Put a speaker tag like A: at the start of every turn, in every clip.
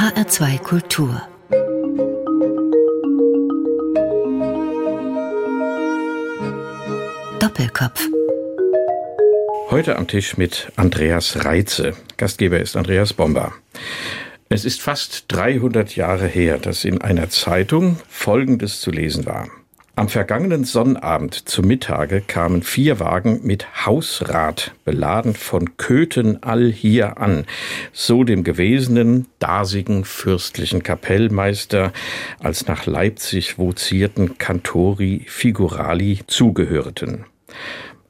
A: HR2 Kultur Doppelkopf
B: Heute am Tisch mit Andreas Reitze. Gastgeber ist Andreas Bomber. Es ist fast 300 Jahre her, dass in einer Zeitung Folgendes zu lesen war. Am vergangenen Sonnabend zu Mittage kamen vier Wagen mit Hausrat beladen von Köthen all hier an, so dem gewesenen, dasigen fürstlichen Kapellmeister als nach Leipzig vozierten Cantori Figurali zugehörten.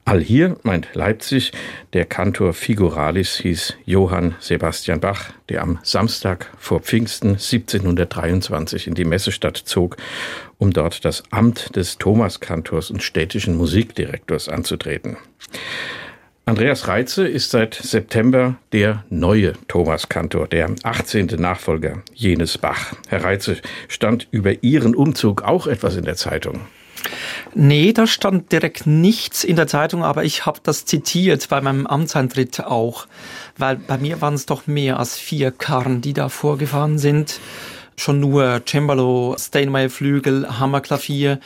B: All hier meint Leipzig, der Kantor Figuralis hieß Johann Sebastian Bach, der am Samstag vor Pfingsten 1723 in die Messestadt zog, um dort das Amt des Thomaskantors und städtischen Musikdirektors anzutreten. Andreas Reitze ist seit September der neue Thomaskantor, der 18. Nachfolger jenes Bach. Herr Reitze, stand über Ihren Umzug auch etwas in der Zeitung?
C: Nee, da stand direkt nichts in der Zeitung, aber ich habe das zitiert bei meinem Amtseintritt auch, weil bei mir waren es doch mehr als vier Karren, die da vorgefahren sind. Schon nur Cembalo, Steinway-Flügel, Hammerklavier,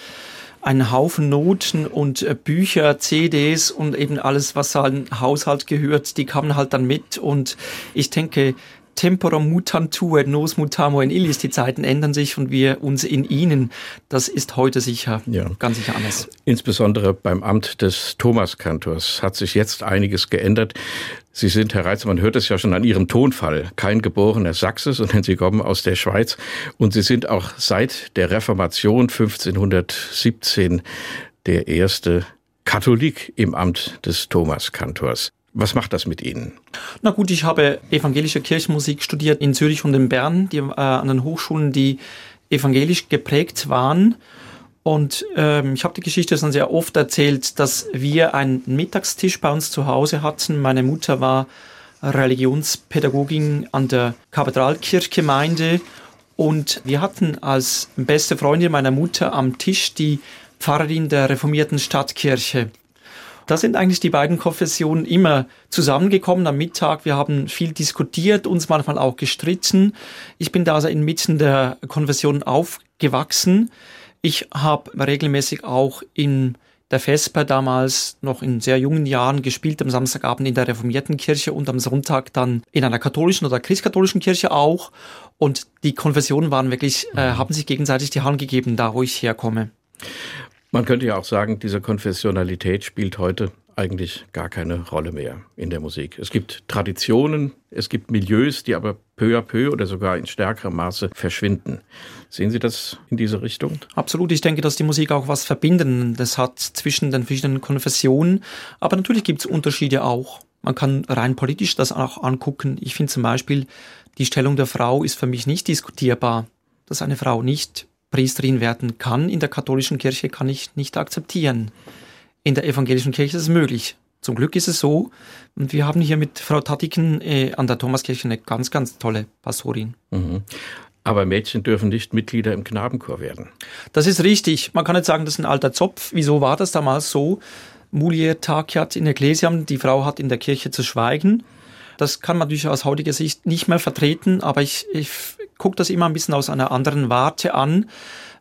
C: ein Haufen Noten und äh, Bücher, CDs und eben alles, was an Haushalt gehört, die kamen halt dann mit und ich denke, Tempora mutantur, nos mutamo in illis. Die Zeiten ändern sich und wir uns in ihnen. Das ist heute sicher, ja. ganz sicher anders.
B: Insbesondere beim Amt des Thomaskantors hat sich jetzt einiges geändert. Sie sind, Herr Reitz, man hört es ja schon an Ihrem Tonfall, kein geborener Sachse, sondern Sie kommen aus der Schweiz. Und Sie sind auch seit der Reformation 1517 der erste Katholik im Amt des Thomaskantors. Was macht das mit Ihnen?
C: Na gut, ich habe evangelische Kirchenmusik studiert in Zürich und in Bern, die, äh, an den Hochschulen, die evangelisch geprägt waren. Und ähm, ich habe die Geschichte schon sehr oft erzählt, dass wir einen Mittagstisch bei uns zu Hause hatten. Meine Mutter war Religionspädagogin an der Kathedralkirchgemeinde und wir hatten als beste Freundin meiner Mutter am Tisch die Pfarrerin der reformierten Stadtkirche. Da sind eigentlich die beiden Konfessionen immer zusammengekommen am Mittag. Wir haben viel diskutiert, uns manchmal auch gestritten. Ich bin da also inmitten der Konfessionen aufgewachsen. Ich habe regelmäßig auch in der Vesper damals noch in sehr jungen Jahren gespielt, am Samstagabend in der reformierten Kirche und am Sonntag dann in einer katholischen oder christkatholischen Kirche auch. Und die Konfessionen waren wirklich, äh, haben sich gegenseitig die Hand gegeben, da wo ich herkomme.
B: Man könnte ja auch sagen, diese Konfessionalität spielt heute eigentlich gar keine Rolle mehr in der Musik. Es gibt Traditionen, es gibt Milieus, die aber peu à peu oder sogar in stärkerem Maße verschwinden. Sehen Sie das in diese Richtung?
C: Absolut. Ich denke, dass die Musik auch was Verbindendes hat zwischen den verschiedenen Konfessionen. Aber natürlich gibt es Unterschiede auch. Man kann rein politisch das auch angucken. Ich finde zum Beispiel, die Stellung der Frau ist für mich nicht diskutierbar. Dass eine Frau nicht Priesterin werden kann. In der katholischen Kirche kann ich nicht akzeptieren. In der evangelischen Kirche ist es möglich. Zum Glück ist es so. Und wir haben hier mit Frau Tatiken äh, an der Thomaskirche eine ganz, ganz tolle Pastorin.
B: Mhm. Aber Mädchen dürfen nicht Mitglieder im Knabenchor werden.
C: Das ist richtig. Man kann nicht sagen, das ist ein alter Zopf. Wieso war das damals so? Mulier taciat in Ecclesiam, die Frau hat in der Kirche zu schweigen. Das kann man natürlich aus heutiger Sicht nicht mehr vertreten, aber ich, ich gucke das immer ein bisschen aus einer anderen Warte an,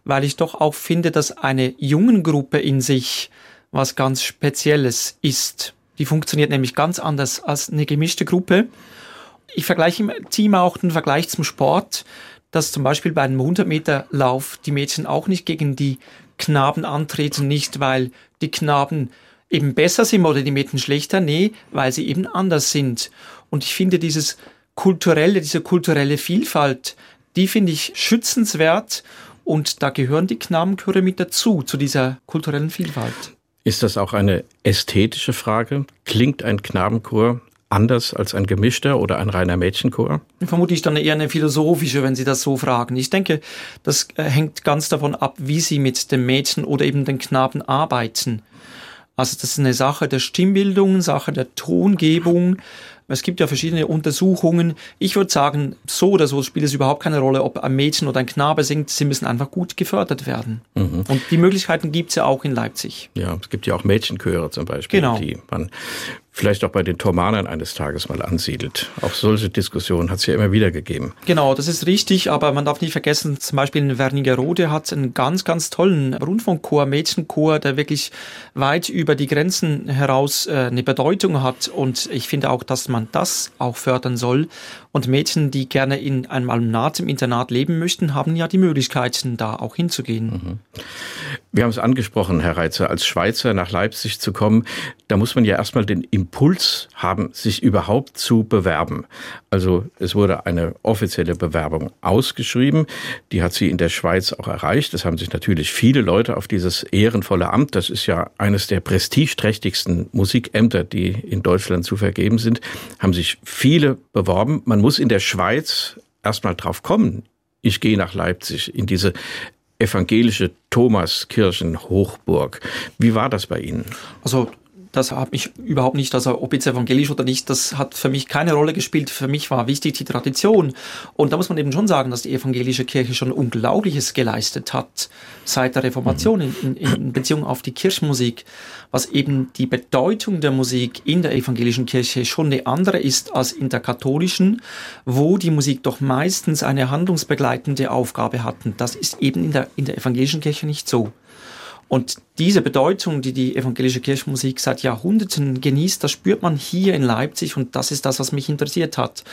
C: weil ich doch auch finde, dass eine jungen Gruppe in sich was ganz Spezielles ist. Die funktioniert nämlich ganz anders als eine gemischte Gruppe. Ich vergleiche im Team auch den Vergleich zum Sport, dass zum Beispiel bei einem 100 Meter Lauf die Mädchen auch nicht gegen die Knaben antreten, nicht weil die Knaben eben besser sind oder die Mädchen schlechter, nee, weil sie eben anders sind. Und ich finde dieses kulturelle, diese kulturelle Vielfalt, die finde ich schützenswert und da gehören die Knabenchöre mit dazu, zu dieser kulturellen Vielfalt.
B: Ist das auch eine ästhetische Frage? Klingt ein Knabenchor anders als ein gemischter oder ein reiner Mädchenchor?
C: Vermutlich dann eher eine philosophische, wenn Sie das so fragen. Ich denke, das äh, hängt ganz davon ab, wie Sie mit dem Mädchen oder eben den Knaben arbeiten. Also das ist eine Sache der Stimmbildung, Sache der Tongebung. Es gibt ja verschiedene Untersuchungen. Ich würde sagen, so oder so spielt es überhaupt keine Rolle, ob ein Mädchen oder ein Knabe singt. Sie müssen einfach gut gefördert werden. Mhm. Und die Möglichkeiten gibt es ja auch in Leipzig.
B: Ja, es gibt ja auch Mädchenchöre zum Beispiel,
C: genau.
B: die man vielleicht auch bei den Thomanern eines Tages mal ansiedelt. Auch solche Diskussionen hat es ja immer wieder gegeben.
C: Genau, das ist richtig, aber man darf nicht vergessen, zum Beispiel in Wernigerode hat einen ganz, ganz tollen Rundfunkchor, Mädchenchor, der wirklich weit über die Grenzen heraus äh, eine Bedeutung hat. Und ich finde auch, dass man das auch fördern soll. Und Mädchen, die gerne in einem Alumnat im Internat leben möchten, haben ja die Möglichkeiten, da auch hinzugehen. Mhm.
B: Wir haben es angesprochen, Herr Reitzer, als Schweizer nach Leipzig zu kommen, da muss man ja erstmal den Impuls haben, sich überhaupt zu bewerben. Also es wurde eine offizielle Bewerbung ausgeschrieben, die hat sie in der Schweiz auch erreicht. Es haben sich natürlich viele Leute auf dieses ehrenvolle Amt, das ist ja eines der prestigeträchtigsten Musikämter, die in Deutschland zu vergeben sind, haben sich viele beworben. Man muss in der Schweiz erstmal drauf kommen, ich gehe nach Leipzig in diese evangelische Thomaskirchen-Hochburg. Wie war das bei Ihnen?
C: Also das hat mich überhaupt nicht, also ob jetzt evangelisch oder nicht, das hat für mich keine Rolle gespielt. Für mich war wichtig die Tradition. Und da muss man eben schon sagen, dass die evangelische Kirche schon Unglaubliches geleistet hat seit der Reformation in, in, in Beziehung auf die Kirchenmusik, was eben die Bedeutung der Musik in der evangelischen Kirche schon eine andere ist als in der katholischen, wo die Musik doch meistens eine handlungsbegleitende Aufgabe hatten. Das ist eben in der, in der evangelischen Kirche nicht so. Und diese Bedeutung, die die evangelische Kirchenmusik seit Jahrhunderten genießt, das spürt man hier in Leipzig und das ist das, was mich interessiert hat.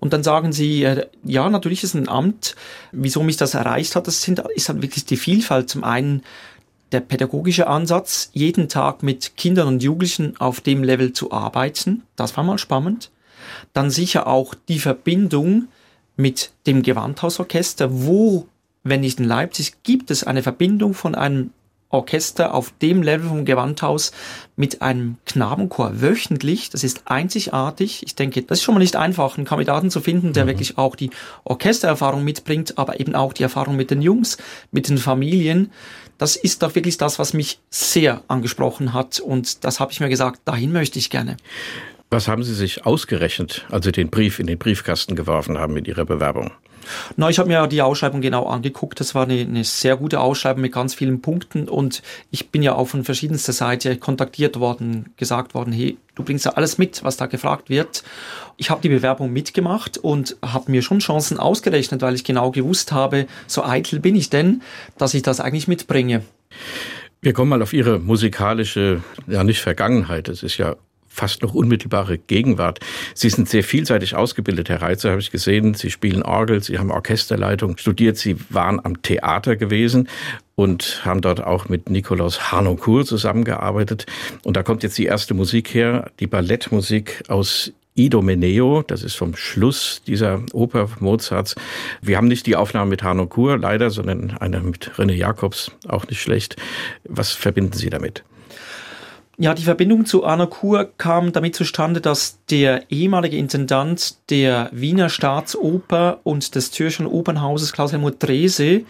C: Und dann sagen sie, äh, ja, natürlich ist ein Amt. Wieso mich das erreicht hat, das sind, ist halt wirklich die Vielfalt. Zum einen der pädagogische Ansatz, jeden Tag mit Kindern und Jugendlichen auf dem Level zu arbeiten. Das war mal spannend. Dann sicher auch die Verbindung mit dem Gewandhausorchester, wo wenn nicht in Leipzig, gibt es eine Verbindung von einem Orchester auf dem Level vom Gewandhaus mit einem Knabenchor wöchentlich. Das ist einzigartig. Ich denke, das ist schon mal nicht einfach, einen Kandidaten zu finden, der mhm. wirklich auch die Orchestererfahrung mitbringt, aber eben auch die Erfahrung mit den Jungs, mit den Familien. Das ist doch wirklich das, was mich sehr angesprochen hat. Und das habe ich mir gesagt, dahin möchte ich gerne.
B: Was haben Sie sich ausgerechnet, als Sie den Brief in den Briefkasten geworfen haben mit Ihrer Bewerbung?
C: Na, ich habe mir die Ausschreibung genau angeguckt. Das war eine, eine, sehr gute Ausschreibung mit ganz vielen Punkten und ich bin ja auch von verschiedenster Seite kontaktiert worden, gesagt worden, hey, du bringst ja alles mit, was da gefragt wird. Ich habe die Bewerbung mitgemacht und habe mir schon Chancen ausgerechnet, weil ich genau gewusst habe, so eitel bin ich denn, dass ich das eigentlich mitbringe.
B: Wir kommen mal auf Ihre musikalische, ja nicht Vergangenheit, es ist ja fast noch unmittelbare Gegenwart. Sie sind sehr vielseitig ausgebildet, Herr Reitzer, habe ich gesehen. Sie spielen Orgel, Sie haben Orchesterleitung studiert, Sie waren am Theater gewesen und haben dort auch mit Nikolaus Harnoncourt zusammengearbeitet. Und da kommt jetzt die erste Musik her, die Ballettmusik aus Idomeneo, das ist vom Schluss dieser Oper Mozarts. Wir haben nicht die Aufnahme mit Harnoncourt leider, sondern eine mit René Jacobs, auch nicht schlecht. Was verbinden Sie damit?
C: Ja, die Verbindung zu Anna Kur kam damit zustande, dass der ehemalige Intendant der Wiener Staatsoper und des Zürcher Opernhauses Klaus-Helmut Drese,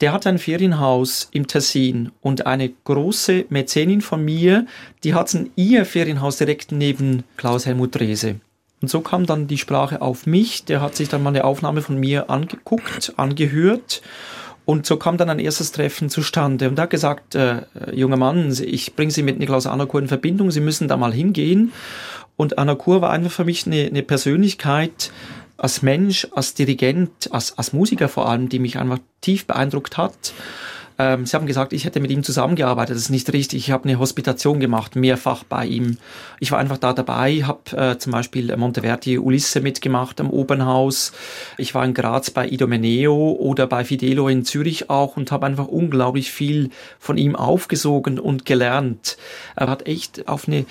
C: der hat ein Ferienhaus im Tessin und eine große Mäzenin von mir, die hat ihr Ferienhaus direkt neben Klaus-Helmut Drese. Und so kam dann die Sprache auf mich, der hat sich dann mal eine Aufnahme von mir angeguckt, angehört und so kam dann ein erstes Treffen zustande. Und er hat gesagt, äh, junger Mann, ich bringe Sie mit Niklaus Anakur in Verbindung, Sie müssen da mal hingehen. Und Anakur war einfach für mich eine, eine Persönlichkeit, als Mensch, als Dirigent, als, als Musiker vor allem, die mich einfach tief beeindruckt hat. Ähm, Sie haben gesagt, ich hätte mit ihm zusammengearbeitet. Das ist nicht richtig. Ich habe eine Hospitation gemacht, mehrfach bei ihm. Ich war einfach da dabei, habe äh, zum Beispiel Monteverdi Ulisse mitgemacht am Opernhaus. Ich war in Graz bei Idomeneo oder bei Fidelo in Zürich auch und habe einfach unglaublich viel von ihm aufgesogen und gelernt. Er hat echt auf eine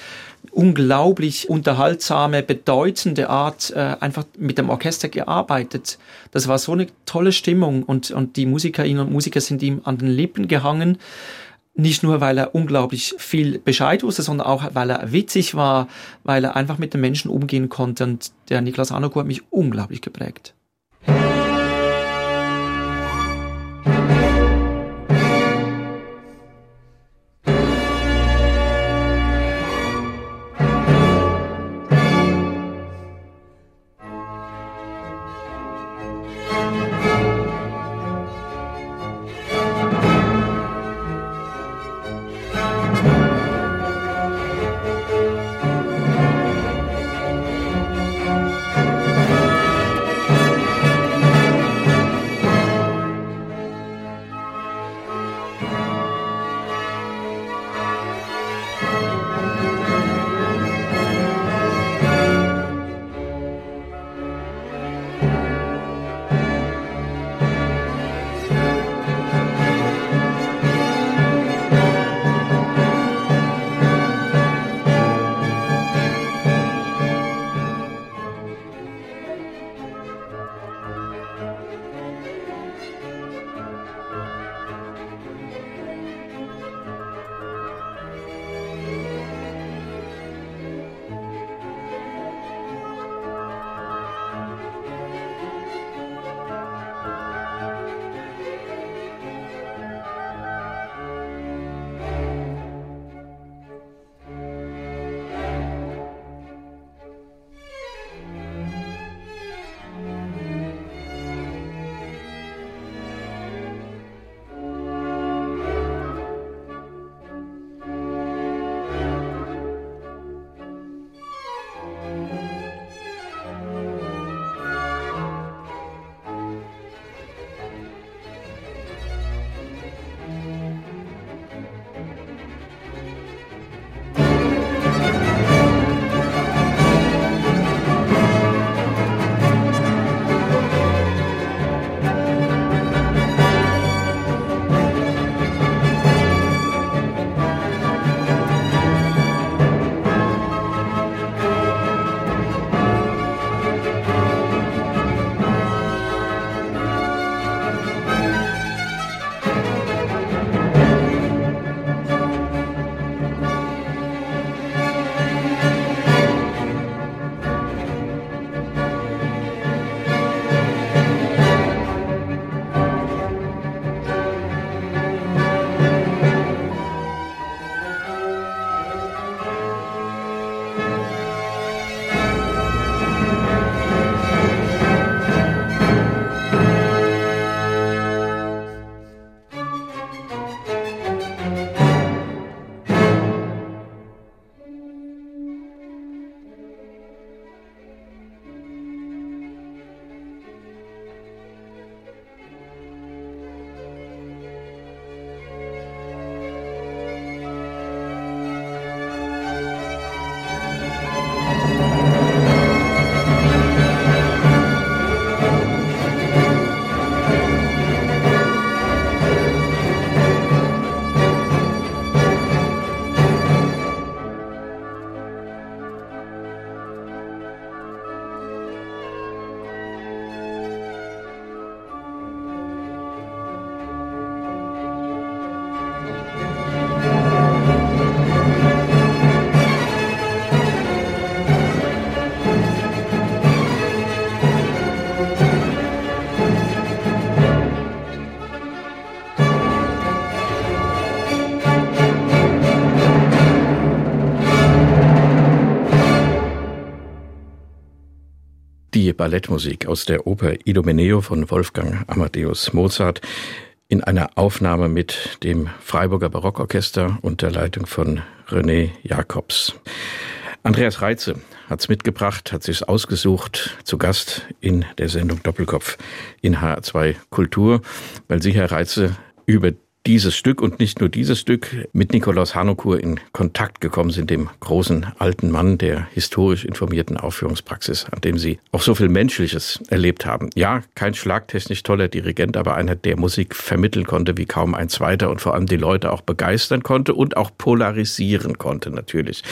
C: unglaublich unterhaltsame, bedeutende Art äh, einfach mit dem Orchester gearbeitet. Das war so eine tolle Stimmung und, und die Musikerinnen und Musiker sind ihm an den Lippen gehangen. Nicht nur, weil er unglaublich viel Bescheid wusste, sondern auch, weil er witzig war, weil er einfach mit den Menschen umgehen konnte. Und der Niklas Anoku hat mich unglaublich geprägt.
B: Ballettmusik aus der Oper Idomeneo von Wolfgang Amadeus Mozart in einer Aufnahme mit dem Freiburger Barockorchester unter Leitung von René Jacobs. Andreas Reitze hat's mitgebracht, hat sich's ausgesucht, zu Gast in der Sendung Doppelkopf in HR2 Kultur, weil Sie, Herr Reitze, über dieses Stück und nicht nur dieses Stück mit Nikolaus Hanokur in Kontakt gekommen sind, dem großen alten Mann der historisch informierten Aufführungspraxis, an dem sie auch so viel Menschliches erlebt haben. Ja, kein schlagtechnisch toller Dirigent, aber einer, der Musik vermitteln konnte wie kaum ein zweiter und vor allem die Leute auch begeistern konnte und auch polarisieren konnte natürlich.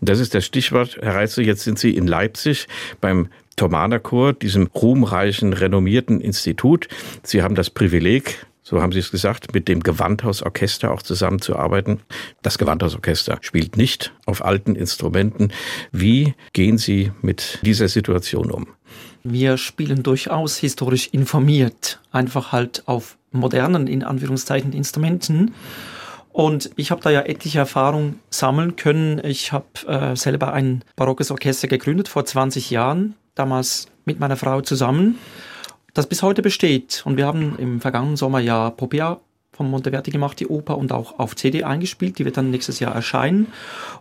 B: Das ist das Stichwort, Herr Reitze, jetzt sind Sie in Leipzig beim Thomaner Chor, diesem ruhmreichen, renommierten Institut. Sie haben das Privileg, so haben Sie es gesagt, mit dem Gewandhausorchester auch zusammenzuarbeiten. Das Gewandhausorchester spielt nicht auf alten Instrumenten. Wie gehen Sie mit dieser Situation um?
C: Wir spielen durchaus historisch informiert, einfach halt auf modernen, in Anführungszeichen, Instrumenten. Und ich habe da ja etliche Erfahrungen sammeln können. Ich habe äh, selber ein barockes Orchester gegründet vor 20 Jahren, damals mit meiner Frau zusammen das bis heute besteht. Und wir haben im vergangenen Sommer ja Popea von Monteverdi gemacht, die Oper, und auch auf CD eingespielt. Die wird dann nächstes Jahr erscheinen.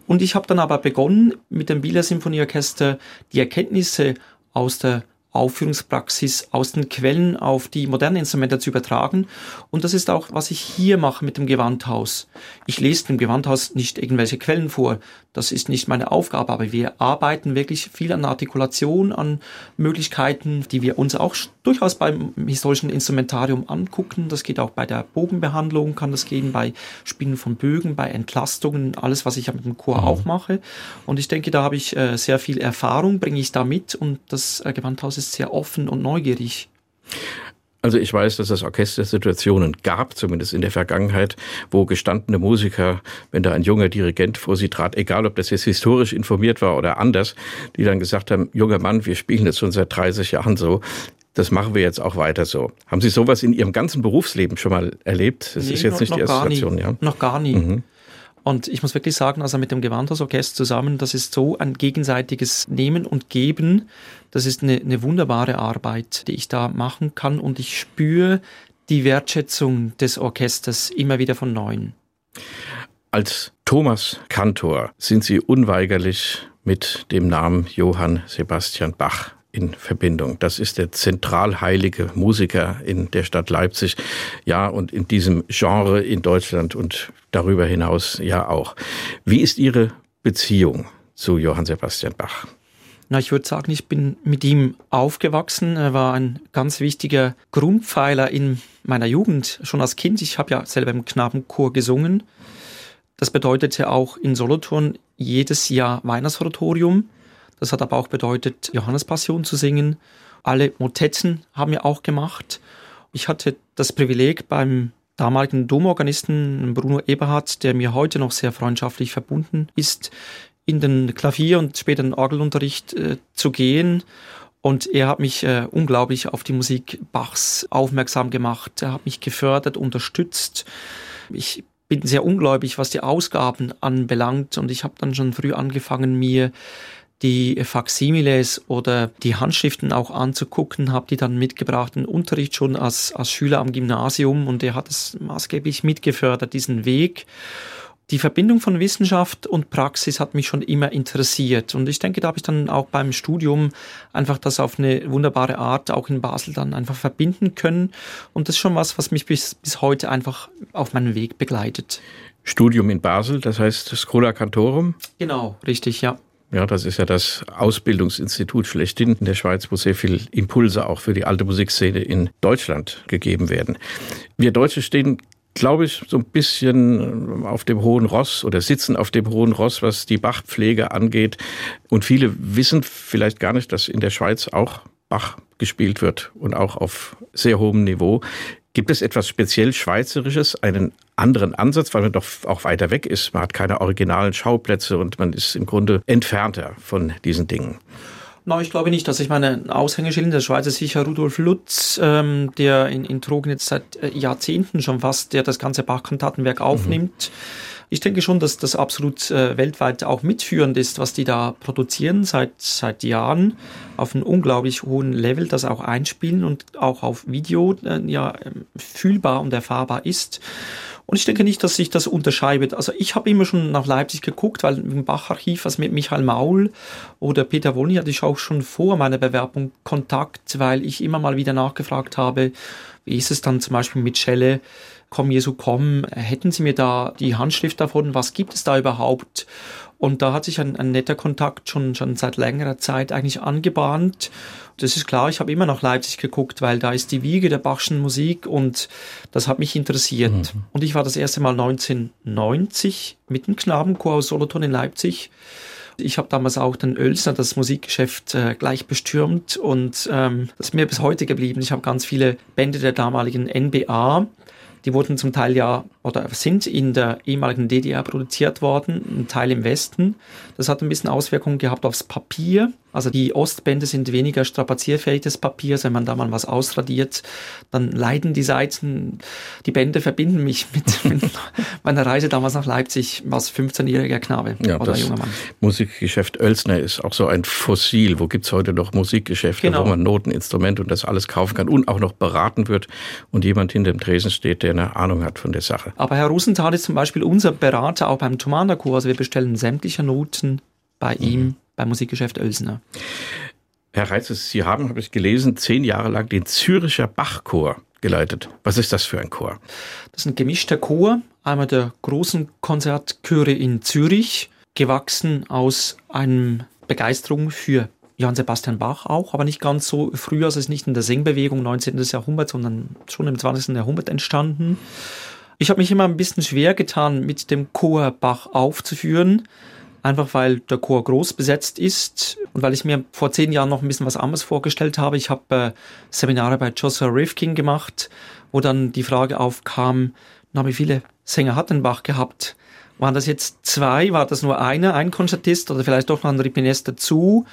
C: Und ich habe dann aber begonnen, mit dem Bieler Symphonieorchester die Erkenntnisse aus der Aufführungspraxis aus den Quellen auf die modernen Instrumente zu übertragen. Und das ist auch, was ich hier mache mit dem Gewandhaus. Ich lese dem Gewandhaus nicht irgendwelche Quellen vor. Das ist nicht meine Aufgabe, aber wir arbeiten wirklich viel an Artikulation, an Möglichkeiten, die wir uns auch durchaus beim historischen Instrumentarium angucken. Das geht auch bei der Bogenbehandlung, kann das gehen, bei Spinnen von Bögen, bei Entlastungen, alles, was ich mit dem Chor mhm. auch mache. Und ich denke, da habe ich äh, sehr viel Erfahrung, bringe ich da mit und das äh, Gewandhaus ist sehr offen und neugierig.
B: Also ich weiß, dass es Orchestersituationen gab, zumindest in der Vergangenheit, wo gestandene Musiker, wenn da ein junger Dirigent vor sie trat, egal ob das jetzt historisch informiert war oder anders, die dann gesagt haben, junger Mann, wir spielen jetzt schon seit 30 Jahren so, das machen wir jetzt auch weiter so. Haben Sie sowas in Ihrem ganzen Berufsleben schon mal erlebt?
C: Das nee, ist jetzt noch, nicht die erste Station, ja? Noch gar nie. Mhm. Und ich muss wirklich sagen, also mit dem Gewandhausorchester zusammen, das ist so ein gegenseitiges Nehmen und Geben. Das ist eine, eine wunderbare Arbeit, die ich da machen kann. Und ich spüre die Wertschätzung des Orchesters immer wieder von neuem.
B: Als Thomas Kantor sind Sie unweigerlich mit dem Namen Johann Sebastian Bach in Verbindung. Das ist der zentralheilige Musiker in der Stadt Leipzig. Ja, und in diesem Genre in Deutschland und darüber hinaus ja auch. Wie ist Ihre Beziehung zu Johann Sebastian Bach?
C: Na, ich würde sagen, ich bin mit ihm aufgewachsen. Er war ein ganz wichtiger Grundpfeiler in meiner Jugend, schon als Kind. Ich habe ja selber im Knabenchor gesungen. Das bedeutete auch in Solothurn jedes Jahr Weihnachtsoratorium. Das hat aber auch bedeutet, Johannespassion zu singen. Alle Motetten haben wir auch gemacht. Ich hatte das Privileg beim damaligen Domorganisten Bruno Eberhardt, der mir heute noch sehr freundschaftlich verbunden ist, in den Klavier- und später den Orgelunterricht äh, zu gehen. Und er hat mich äh, unglaublich auf die Musik Bachs aufmerksam gemacht. Er hat mich gefördert, unterstützt. Ich bin sehr ungläubig, was die Ausgaben anbelangt. Und ich habe dann schon früh angefangen, mir die Faximiles oder die Handschriften auch anzugucken, habe die dann mitgebracht im Unterricht schon als, als Schüler am Gymnasium und er hat es maßgeblich mitgefördert, diesen Weg. Die Verbindung von Wissenschaft und Praxis hat mich schon immer interessiert und ich denke, da habe ich dann auch beim Studium einfach das auf eine wunderbare Art auch in Basel dann einfach verbinden können und das ist schon was, was mich bis, bis heute einfach auf meinem Weg begleitet.
B: Studium in Basel, das heißt Schola Cantorum?
C: Genau, richtig, ja.
B: Ja, das ist ja das Ausbildungsinstitut schlechthin in der Schweiz, wo sehr viel Impulse auch für die alte Musikszene in Deutschland gegeben werden. Wir Deutsche stehen glaube ich, so ein bisschen auf dem hohen Ross oder sitzen auf dem hohen Ross, was die Bachpflege angeht. Und viele wissen vielleicht gar nicht, dass in der Schweiz auch Bach gespielt wird und auch auf sehr hohem Niveau. Gibt es etwas speziell Schweizerisches, einen anderen Ansatz, weil man doch auch weiter weg ist? Man hat keine originalen Schauplätze und man ist im Grunde entfernter von diesen Dingen.
C: No, ich glaube nicht. Also ich meine, ein Aushängeschild in der Schweiz ist sicher Rudolf Lutz, ähm, der in, in Trogen jetzt seit äh, Jahrzehnten schon fast, der das ganze Bachkantatenwerk mhm. aufnimmt. Mhm Ich denke schon, dass das absolut äh, weltweit auch mitführend ist, was die da produzieren seit, seit Jahren auf einem unglaublich hohen Level, das auch einspielen und auch auf Video äh, ja ähm, fühlbar und erfahrbar ist. Und ich denke nicht, dass sich das unterscheidet. Also ich habe immer schon nach Leipzig geguckt, weil im Bacharchiv, was mit Michael Maul oder Peter Wolny hatte ich auch schon vor meiner Bewerbung Kontakt, weil ich immer mal wieder nachgefragt habe, wie ist es dann zum Beispiel mit Schelle, Komm Jesu komm, hätten Sie mir da die Handschrift davon, was gibt es da überhaupt? Und da hat sich ein, ein netter Kontakt schon, schon seit längerer Zeit eigentlich angebahnt das ist klar, ich habe immer nach Leipzig geguckt, weil da ist die Wiege der Bachschen Musik und das hat mich interessiert. Mhm. Und ich war das erste Mal 1990 mit dem Knabenchor aus Solothurn in Leipzig. Ich habe damals auch den Oelsner, das Musikgeschäft, äh, gleich bestürmt und ähm, das ist mir bis heute geblieben. Ich habe ganz viele Bände der damaligen NBA die wurden zum Teil ja oder sind in der ehemaligen DDR produziert worden, ein Teil im Westen. Das hat ein bisschen Auswirkungen gehabt aufs Papier. Also die Ostbände sind weniger strapazierfähiges Papier. Wenn man da mal was ausradiert, dann leiden die Seiten. Die Bände verbinden mich mit, mit meiner Reise damals nach Leipzig als 15-jähriger Knabe
B: ja, oder junger Mann. Musikgeschäft Oelsner ist auch so ein Fossil. Wo gibt es heute noch Musikgeschäfte, genau. wo man Noten, Instrumente und das alles kaufen kann und auch noch beraten wird und jemand hinter dem Tresen steht, der eine Ahnung hat von der Sache.
C: Aber Herr Rosenthal ist zum Beispiel unser Berater auch beim Tomana-Kurs. Also wir bestellen sämtliche Noten bei mhm. ihm beim Musikgeschäft Oelsner.
B: Herr Reitz, Sie haben, habe ich gelesen, zehn Jahre lang den Züricher Bachchor geleitet. Was ist das für ein Chor?
C: Das ist ein gemischter Chor, einmal der großen Konzertchöre in Zürich, gewachsen aus einer Begeisterung für Johann Sebastian Bach auch, aber nicht ganz so früh, also es ist nicht in der Singbewegung 19. Jahrhundert, sondern schon im 20. Jahrhundert entstanden. Ich habe mich immer ein bisschen schwer getan, mit dem Chor Bach aufzuführen, einfach weil der Chor groß besetzt ist und weil ich mir vor zehn Jahren noch ein bisschen was anderes vorgestellt habe. Ich habe äh, Seminare bei Joshua Rifkin gemacht, wo dann die Frage aufkam, na, wie viele Sänger hat denn Bach gehabt? Waren das jetzt zwei? War das nur einer, ein Konzertist oder vielleicht doch noch ein Ripinest dazu?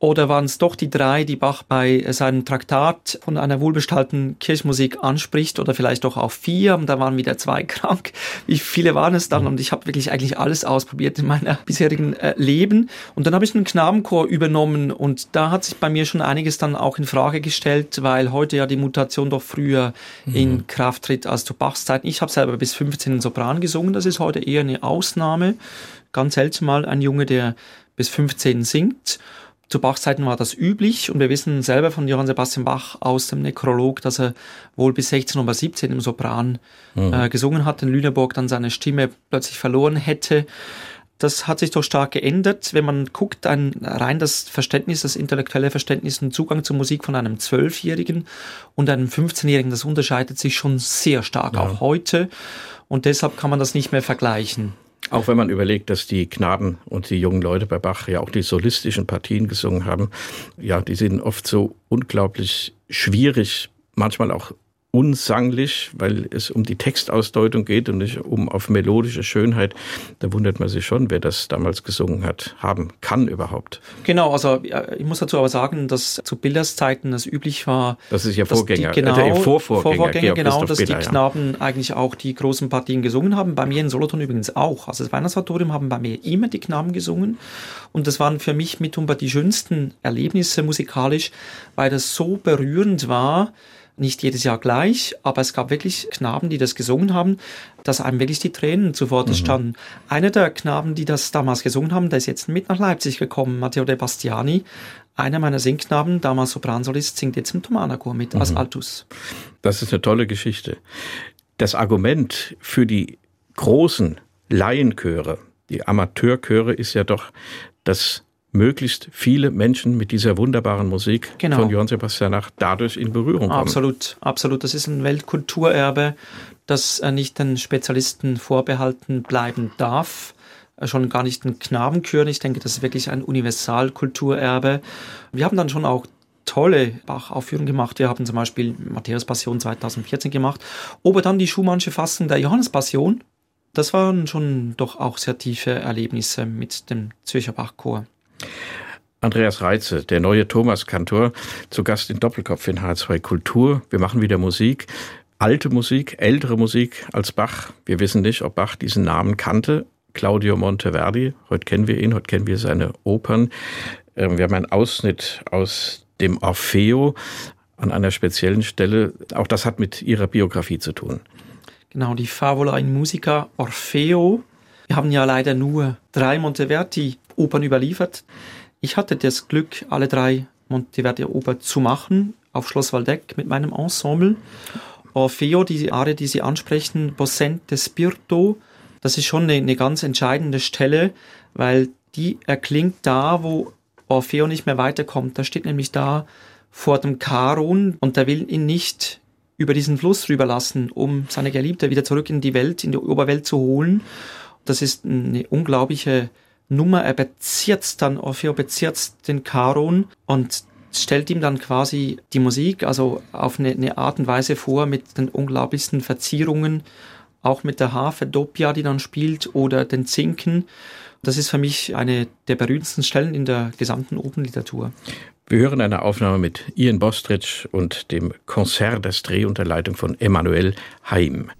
C: Oder waren es doch die drei, die Bach bei seinem Traktat von einer wohlbestallten Kirchmusik anspricht oder vielleicht doch auch vier und da waren wieder zwei krank. Wie viele waren es dann? Und ich habe wirklich eigentlich alles ausprobiert in meiner bisherigen äh, Leben. Und dann habe ich einen Knabenchor übernommen und da hat sich bei mir schon einiges dann auch in Frage gestellt, weil heute ja die Mutation doch früher mhm. in Kraft tritt als zu Bachs Zeiten. Ich habe selber bis 15 in Sopran gesungen, das ist heute eher eine Ausnahme. Ganz selten mal ein Junge, der bis 15 singt. Zu Bachs Zeiten war das üblich und wir wissen selber von Johann Sebastian Bach aus dem Nekrolog, dass er wohl bis 16 oder 17 im Sopran mhm. äh, gesungen hat, in Lüneburg dann seine Stimme plötzlich verloren hätte. Das hat sich doch stark geändert. Wenn man guckt, ein, rein das Verständnis, das intellektuelle Verständnis und Zugang zur Musik von einem Zwölfjährigen und einem 15-Jährigen, das unterscheidet sich schon sehr stark, ja. auch heute. Und deshalb kann man das nicht mehr vergleichen.
B: Auch wenn man überlegt, dass die Knaben und die jungen Leute bei Bach ja auch die solistischen Partien gesungen haben, ja, die sind oft so unglaublich schwierig, manchmal auch unsanglich, weil es um die Textausdeutung geht und nicht um auf melodische Schönheit. Da wundert man sich schon, wer das damals gesungen hat, haben kann überhaupt.
C: Genau, also ich muss dazu aber sagen, dass zu Billers Zeiten es üblich war.
B: Das ist ja Vorgänger,
C: die, genau, äh, Vorvorgänger, Vorvorgänger genau, dass Biller, die Knaben ja. eigentlich auch die großen Partien gesungen haben. Bei mir in Solothurn übrigens auch. Also das Weihnachtsauditorium haben bei mir immer die Knaben gesungen. Und das waren für mich mitunter die schönsten Erlebnisse musikalisch, weil das so berührend war, nicht jedes Jahr gleich, aber es gab wirklich Knaben, die das gesungen haben, dass einem wirklich die Tränen zuvor mhm. standen. Einer der Knaben, die das damals gesungen haben, der ist jetzt mit nach Leipzig gekommen, Matteo De Bastiani. Einer meiner Singknaben, damals Sopransolist, singt jetzt im Thomanerchor mit mhm. als Altus.
B: Das ist eine tolle Geschichte. Das Argument für die großen Laienchöre, die Amateurchöre, ist ja doch, dass möglichst viele Menschen mit dieser wunderbaren Musik genau. von Johann Sebastian Bach dadurch in Berührung kommen.
C: Absolut, absolut. Das ist ein Weltkulturerbe, das äh, nicht den Spezialisten vorbehalten bleiben darf. Äh, schon gar nicht den Knabenchören. Ich denke, das ist wirklich ein Universalkulturerbe. Wir haben dann schon auch tolle Bach-Aufführungen gemacht. Wir haben zum Beispiel Matthäus Passion 2014 gemacht. Aber dann die Schumannsche Fassung der Johannes Passion. Das waren schon doch auch sehr tiefe Erlebnisse mit dem Zürcher Bachchor.
B: Andreas Reitze, der neue Thomas Kantor, zu Gast in Doppelkopf in H2 Kultur. Wir machen wieder Musik.
D: alte Musik, ältere Musik als Bach. Wir wissen nicht, ob Bach diesen Namen kannte. Claudio Monteverdi, heute kennen wir ihn, heute kennen wir seine Opern. Ähm, wir haben einen Ausschnitt aus dem Orfeo an einer speziellen Stelle. Auch das hat mit Ihrer Biografie zu tun.
C: Genau, die Favola in Musica Orfeo. Wir haben ja leider nur drei Monteverdi-Opern überliefert. Ich hatte das Glück, alle drei Monteverdi-Opern zu machen auf Schloss Waldeck mit meinem Ensemble. Orfeo, die Arie, die Sie ansprechen, Bossente Spirito, das ist schon eine, eine ganz entscheidende Stelle, weil die erklingt da, wo Orfeo nicht mehr weiterkommt. Da steht nämlich da vor dem Charon und der will ihn nicht über diesen Fluss rüberlassen, um seine Geliebte wieder zurück in die Welt, in die Oberwelt zu holen. Das ist eine unglaubliche Nummer. Er bezirzt dann, Orfeo bezirzt den Charon und stellt ihm dann quasi die Musik, also auf eine, eine Art und Weise vor mit den unglaublichsten Verzierungen, auch mit der Harfe Doppia, die dann spielt, oder den Zinken. Das ist für mich eine der berühmtesten Stellen in der gesamten Opernliteratur.
D: Wir hören eine Aufnahme mit Ian Bostridge und dem Konzert des Dreh unter Leitung von Emanuel Haim.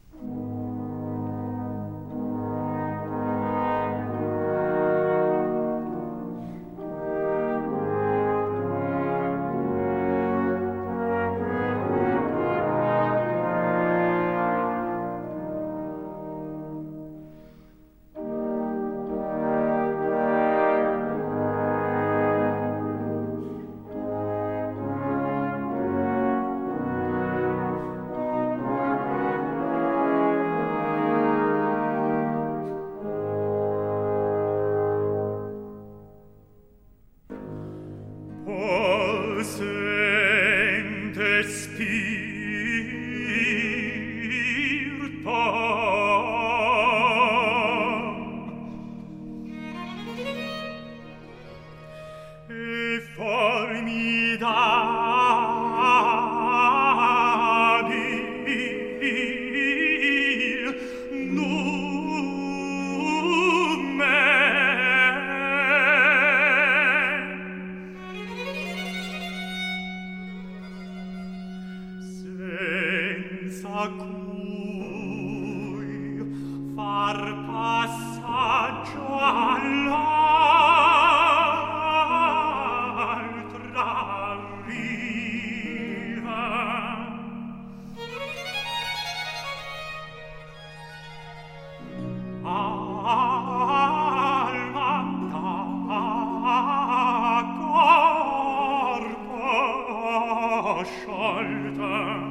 B: sciolta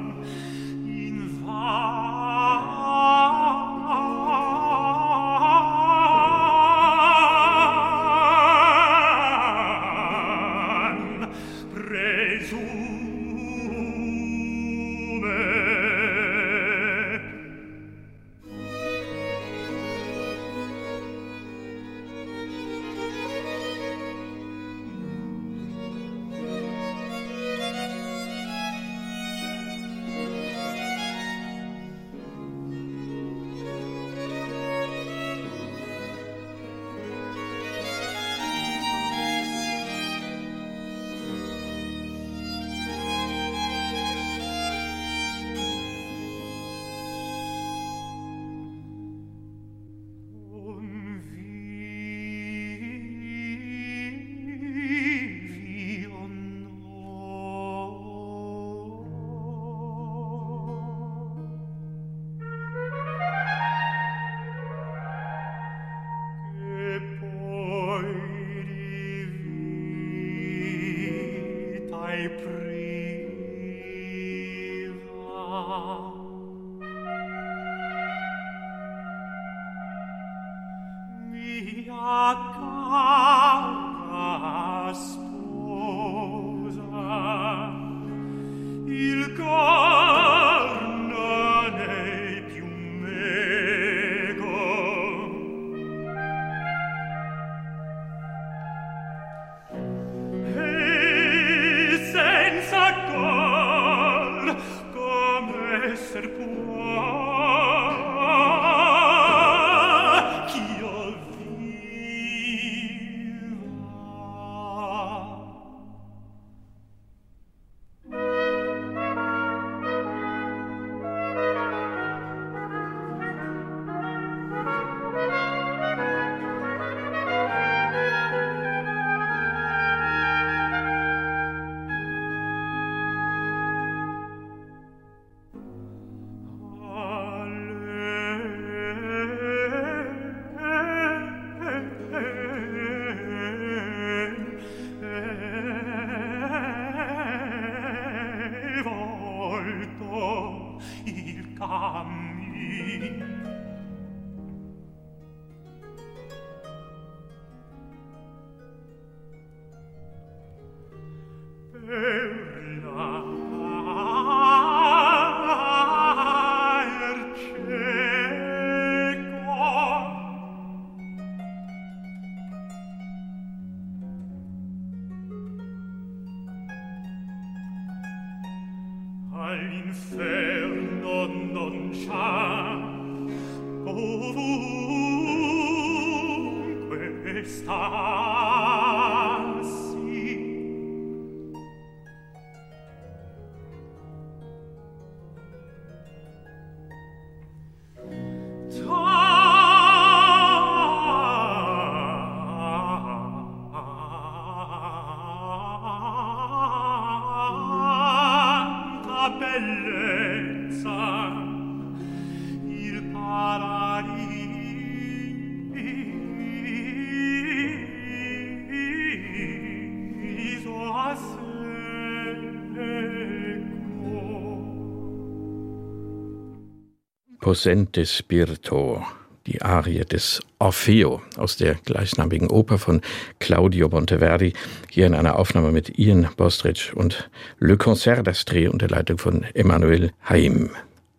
B: Possente Spirito, die Arie des Orfeo aus der gleichnamigen Oper von Claudio Monteverdi, hier in einer Aufnahme mit Ian Bostridge und Le Concert d'Astrée unter Leitung von Emmanuel Haim.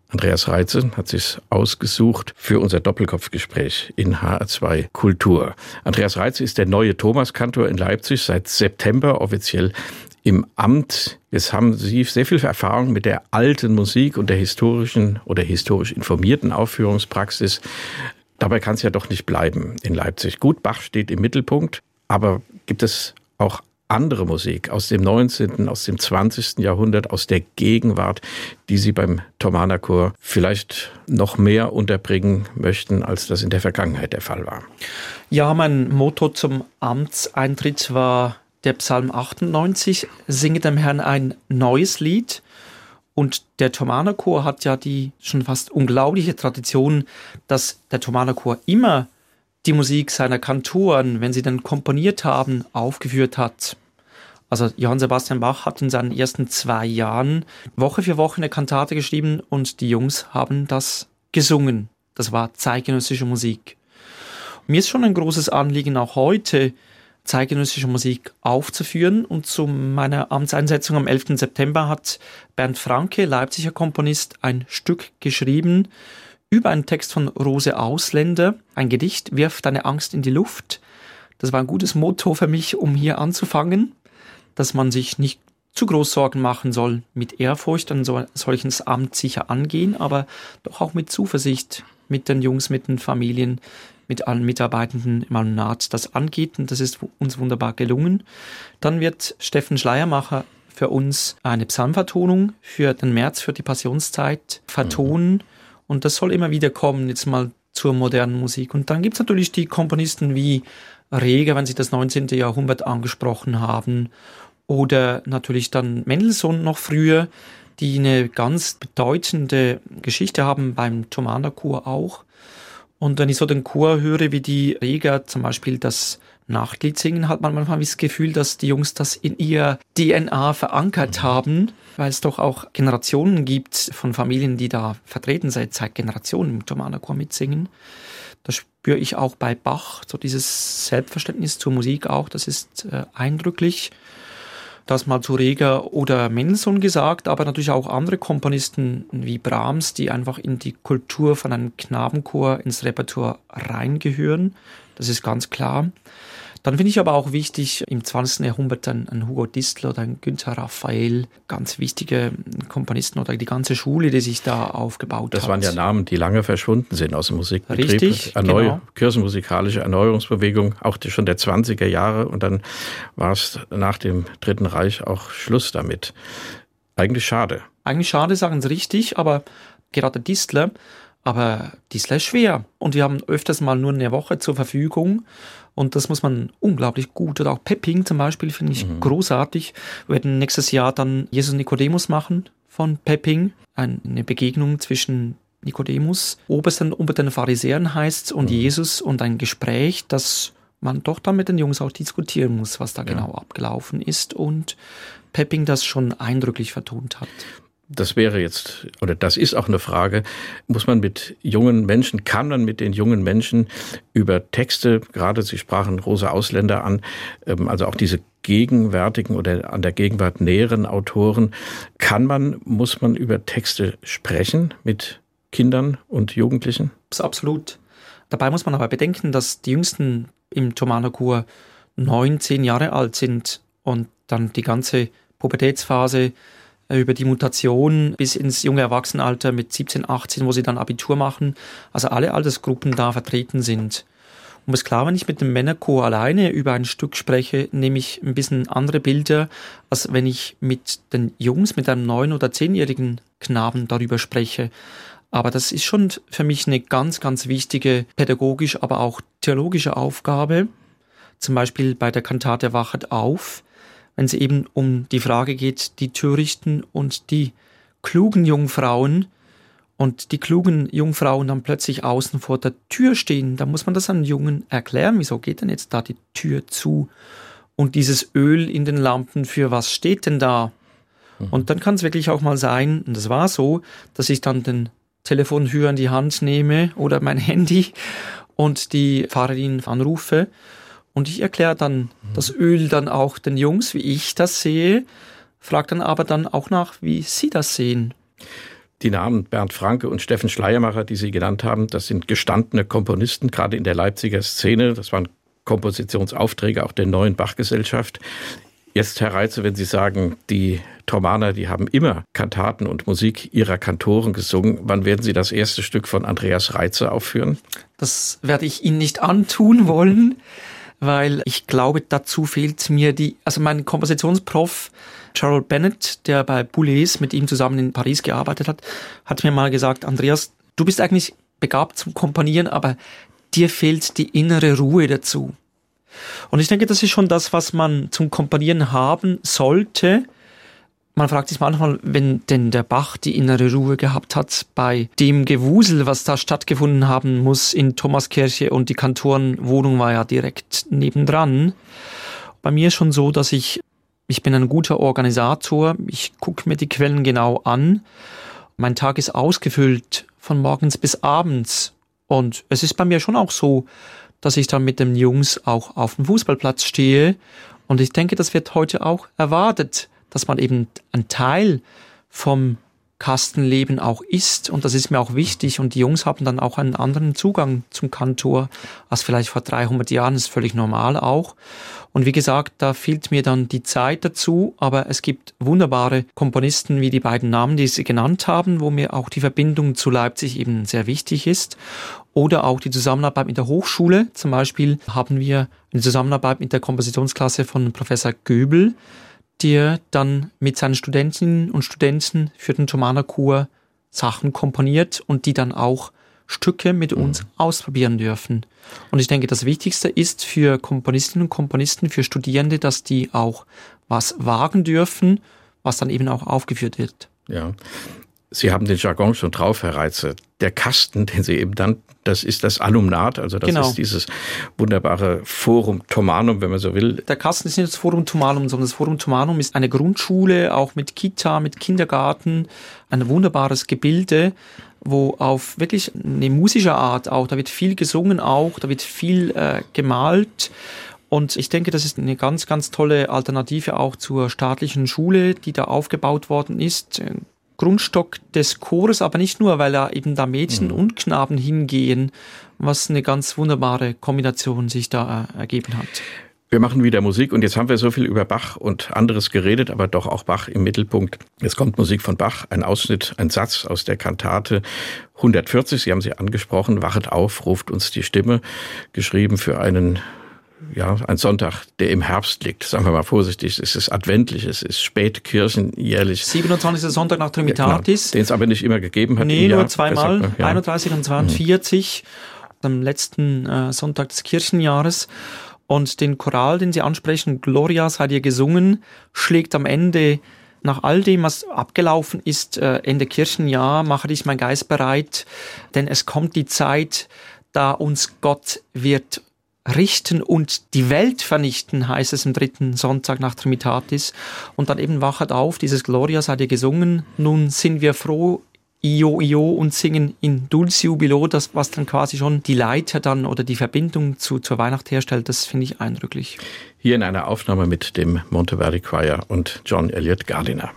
B: Andreas Reitze hat sich ausgesucht für unser Doppelkopfgespräch in HR2 Kultur. Andreas Reitze ist der neue Thomaskantor in Leipzig seit September offiziell im Amt. Jetzt haben Sie sehr viel Erfahrung mit der alten Musik und der historischen oder historisch informierten Aufführungspraxis. Dabei kann es ja doch nicht bleiben in Leipzig. Gut, Bach steht im Mittelpunkt, aber gibt es auch andere Musik aus dem 19., aus dem 20. Jahrhundert, aus der Gegenwart, die Sie beim Thomaner Chor vielleicht noch mehr unterbringen möchten, als das in der Vergangenheit der Fall war?
C: Ja, mein Motto zum Amtseintritt war der Psalm 98, singe dem Herrn ein neues Lied. Und der Thomaner Chor hat ja die schon fast unglaubliche Tradition, dass der Thomaner Chor immer die Musik seiner Kantoren, wenn sie dann komponiert haben, aufgeführt hat. Also Johann Sebastian Bach hat in seinen ersten zwei Jahren Woche für Woche eine Kantate geschrieben und die Jungs haben das gesungen. Das war zeitgenössische Musik. Mir ist schon ein großes Anliegen auch heute, zeitgenössische Musik aufzuführen. Und zu meiner Amtseinsetzung am 11. September hat Bernd Franke, Leipziger Komponist, ein Stück geschrieben über einen Text von Rose Ausländer, ein Gedicht, Wirf deine Angst in die Luft. Das war ein gutes Motto für mich, um hier anzufangen, dass man sich nicht zu groß Sorgen machen soll, mit Ehrfurcht an so, solches Amt sicher angehen, aber doch auch mit Zuversicht mit den Jungs, mit den Familien, mit allen Mitarbeitenden im Alumnat das angeht. Und das ist uns wunderbar gelungen. Dann wird Steffen Schleiermacher für uns eine Psalmvertonung für den März, für die Passionszeit vertonen. Mhm. Und das soll immer wieder kommen, jetzt mal zur modernen Musik. Und dann gibt es natürlich die Komponisten wie Reger, wenn Sie das 19. Jahrhundert angesprochen haben. Oder natürlich dann Mendelssohn noch früher, die eine ganz bedeutende Geschichte haben beim Thomaner Chor auch. Und wenn ich so den Chor höre, wie die Reger zum Beispiel das Nachtlied singen, hat man manchmal das Gefühl, dass die Jungs das in ihr DNA verankert haben, weil es doch auch Generationen gibt von Familien, die da vertreten seit, seit Generationen im Thomaner Chor mitsingen. Das spüre ich auch bei Bach, so dieses Selbstverständnis zur Musik auch, das ist äh, eindrücklich das mal zu Reger oder Mendelssohn gesagt, aber natürlich auch andere Komponisten wie Brahms, die einfach in die Kultur von einem Knabenchor ins Repertoire reingehören. Das ist ganz klar. Dann finde ich aber auch wichtig, im 20. Jahrhundert ein, ein Hugo Distler oder ein Günther Raphael, ganz wichtige Komponisten oder die ganze Schule, die sich da aufgebaut
B: das
C: hat.
B: Das waren ja Namen, die lange verschwunden sind aus dem Musikbetrieb.
C: Richtig,
B: Erneu genau. Kirchenmusikalische Erneuerungsbewegung, auch die, schon der 20er Jahre und dann war es nach dem Dritten Reich auch Schluss damit. Eigentlich schade.
C: Eigentlich schade, sagen Sie richtig, aber gerade Distler aber Disla ist schwer und wir haben öfters mal nur eine Woche zur Verfügung und das muss man unglaublich gut. Oder auch Pepping zum Beispiel finde ich mhm. großartig. Wir werden nächstes Jahr dann Jesus Nikodemus machen von Pepping. Eine Begegnung zwischen Nikodemus, Obersten unter den Pharisäern heißt und mhm. Jesus und ein Gespräch, das man doch dann mit den Jungs auch diskutieren muss, was da ja. genau abgelaufen ist und Pepping das schon eindrücklich vertont hat.
B: Das wäre jetzt, oder das ist auch eine Frage, muss man mit jungen Menschen, kann man mit den jungen Menschen über Texte, gerade Sie sprachen Rosa Ausländer an, ähm, also auch diese gegenwärtigen oder an der Gegenwart näheren Autoren, kann man, muss man über Texte sprechen mit Kindern und Jugendlichen?
C: Absolut. Dabei muss man aber bedenken, dass die Jüngsten im Tomana-Kur neun, zehn Jahre alt sind und dann die ganze Pubertätsphase über die Mutation bis ins junge Erwachsenenalter mit 17, 18, wo sie dann Abitur machen. Also alle Altersgruppen da vertreten sind. Und es ist klar, wenn ich mit dem Männerchor alleine über ein Stück spreche, nehme ich ein bisschen andere Bilder, als wenn ich mit den Jungs, mit einem neun- oder zehnjährigen Knaben darüber spreche. Aber das ist schon für mich eine ganz, ganz wichtige pädagogisch, aber auch theologische Aufgabe. Zum Beispiel bei der Kantate Wachet auf, wenn es eben um die Frage geht, die Törichten und die klugen Jungfrauen und die klugen Jungfrauen dann plötzlich außen vor der Tür stehen, da muss man das an Jungen erklären, wieso geht denn jetzt da die Tür zu? Und dieses Öl in den Lampen, für was steht denn da? Mhm. Und dann kann es wirklich auch mal sein, und das war so, dass ich dann den Telefonhörer in die Hand nehme oder mein Handy und die Fahrerin anrufe und ich erkläre dann mhm. das Öl dann auch den Jungs, wie ich das sehe, frage dann aber dann auch nach, wie sie das sehen.
B: Die Namen Bernd Franke und Steffen Schleiermacher, die Sie genannt haben, das sind gestandene Komponisten, gerade in der Leipziger Szene. Das waren Kompositionsaufträge auch der neuen Bachgesellschaft. Jetzt, Herr Reitze, wenn Sie sagen, die Thomaner, die haben immer Kantaten und Musik ihrer Kantoren gesungen. Wann werden Sie das erste Stück von Andreas Reitze aufführen?
C: Das werde ich Ihnen nicht antun wollen weil ich glaube, dazu fehlt mir die, also mein Kompositionsprof Charles Bennett, der bei Boulez mit ihm zusammen in Paris gearbeitet hat, hat mir mal gesagt, Andreas, du bist eigentlich begabt zum Komponieren, aber dir fehlt die innere Ruhe dazu. Und ich denke, das ist schon das, was man zum Komponieren haben sollte, man fragt sich manchmal, wenn denn der Bach die innere Ruhe gehabt hat bei dem Gewusel, was da stattgefunden haben muss in Thomaskirche und die Kantorenwohnung war ja direkt nebendran. Bei mir ist schon so, dass ich, ich bin ein guter Organisator, ich gucke mir die Quellen genau an. Mein Tag ist ausgefüllt von morgens bis abends. Und es ist bei mir schon auch so, dass ich dann mit den Jungs auch auf dem Fußballplatz stehe. Und ich denke, das wird heute auch erwartet dass man eben ein Teil vom Kastenleben auch ist. Und das ist mir auch wichtig. Und die Jungs haben dann auch einen anderen Zugang zum Kantor als vielleicht vor 300 Jahren. Das ist völlig normal auch. Und wie gesagt, da fehlt mir dann die Zeit dazu. Aber es gibt wunderbare Komponisten wie die beiden Namen, die Sie genannt haben, wo mir auch die Verbindung zu Leipzig eben sehr wichtig ist. Oder auch die Zusammenarbeit mit der Hochschule. Zum Beispiel haben wir eine Zusammenarbeit mit der Kompositionsklasse von Professor Göbel der dann mit seinen Studentinnen und Studenten für den Tomana-Kur Sachen komponiert und die dann auch Stücke mit mhm. uns ausprobieren dürfen. Und ich denke, das Wichtigste ist für Komponistinnen und Komponisten, für Studierende, dass die auch was wagen dürfen, was dann eben auch aufgeführt wird.
B: Ja. Sie haben den Jargon schon drauf, Herr Reitze. Der Kasten, den Sie eben dann, das ist das Alumnat, also das genau. ist dieses wunderbare Forum Thomanum, wenn man so will.
C: Der Kasten ist nicht das Forum Thomanum, sondern das Forum Thomanum ist eine Grundschule, auch mit Kita, mit Kindergarten, ein wunderbares Gebilde, wo auf wirklich eine musische Art auch, da wird viel gesungen auch, da wird viel äh, gemalt. Und ich denke, das ist eine ganz, ganz tolle Alternative auch zur staatlichen Schule, die da aufgebaut worden ist. Grundstock des Chores, aber nicht nur, weil da eben da Mädchen mhm. und Knaben hingehen, was eine ganz wunderbare Kombination sich da äh, ergeben hat.
B: Wir machen wieder Musik und jetzt haben wir so viel über Bach und anderes geredet, aber doch auch Bach im Mittelpunkt. Jetzt kommt Musik von Bach, ein Ausschnitt, ein Satz aus der Kantate 140, Sie haben sie angesprochen, Wachet auf, ruft uns die Stimme, geschrieben für einen ja, ein Sonntag, der im Herbst liegt, sagen wir mal vorsichtig, es ist adventlich, es ist spätkirchenjährlich.
C: 27. Sonntag nach Trimitatis.
B: Ja, den es aber nicht immer gegeben hat.
C: Nee, nur zweimal, ja. 31 und 42, mhm. am letzten äh, Sonntag des Kirchenjahres. Und den Choral, den Sie ansprechen, Gloria seid ihr gesungen, schlägt am Ende nach all dem, was abgelaufen ist, äh, Ende Kirchenjahr, mache ich mein Geist bereit, denn es kommt die Zeit, da uns Gott wird richten und die Welt vernichten, heißt es im dritten Sonntag nach Trimitatis. Und dann eben wachet auf, dieses Gloria seid ihr gesungen, nun sind wir froh, Io, Io und singen in Dulce Jubilo, das, was dann quasi schon die Leiter dann oder die Verbindung zu, zur Weihnacht herstellt, das finde ich eindrücklich.
B: Hier in einer Aufnahme mit dem Monteverdi Choir und John Elliott Gardiner.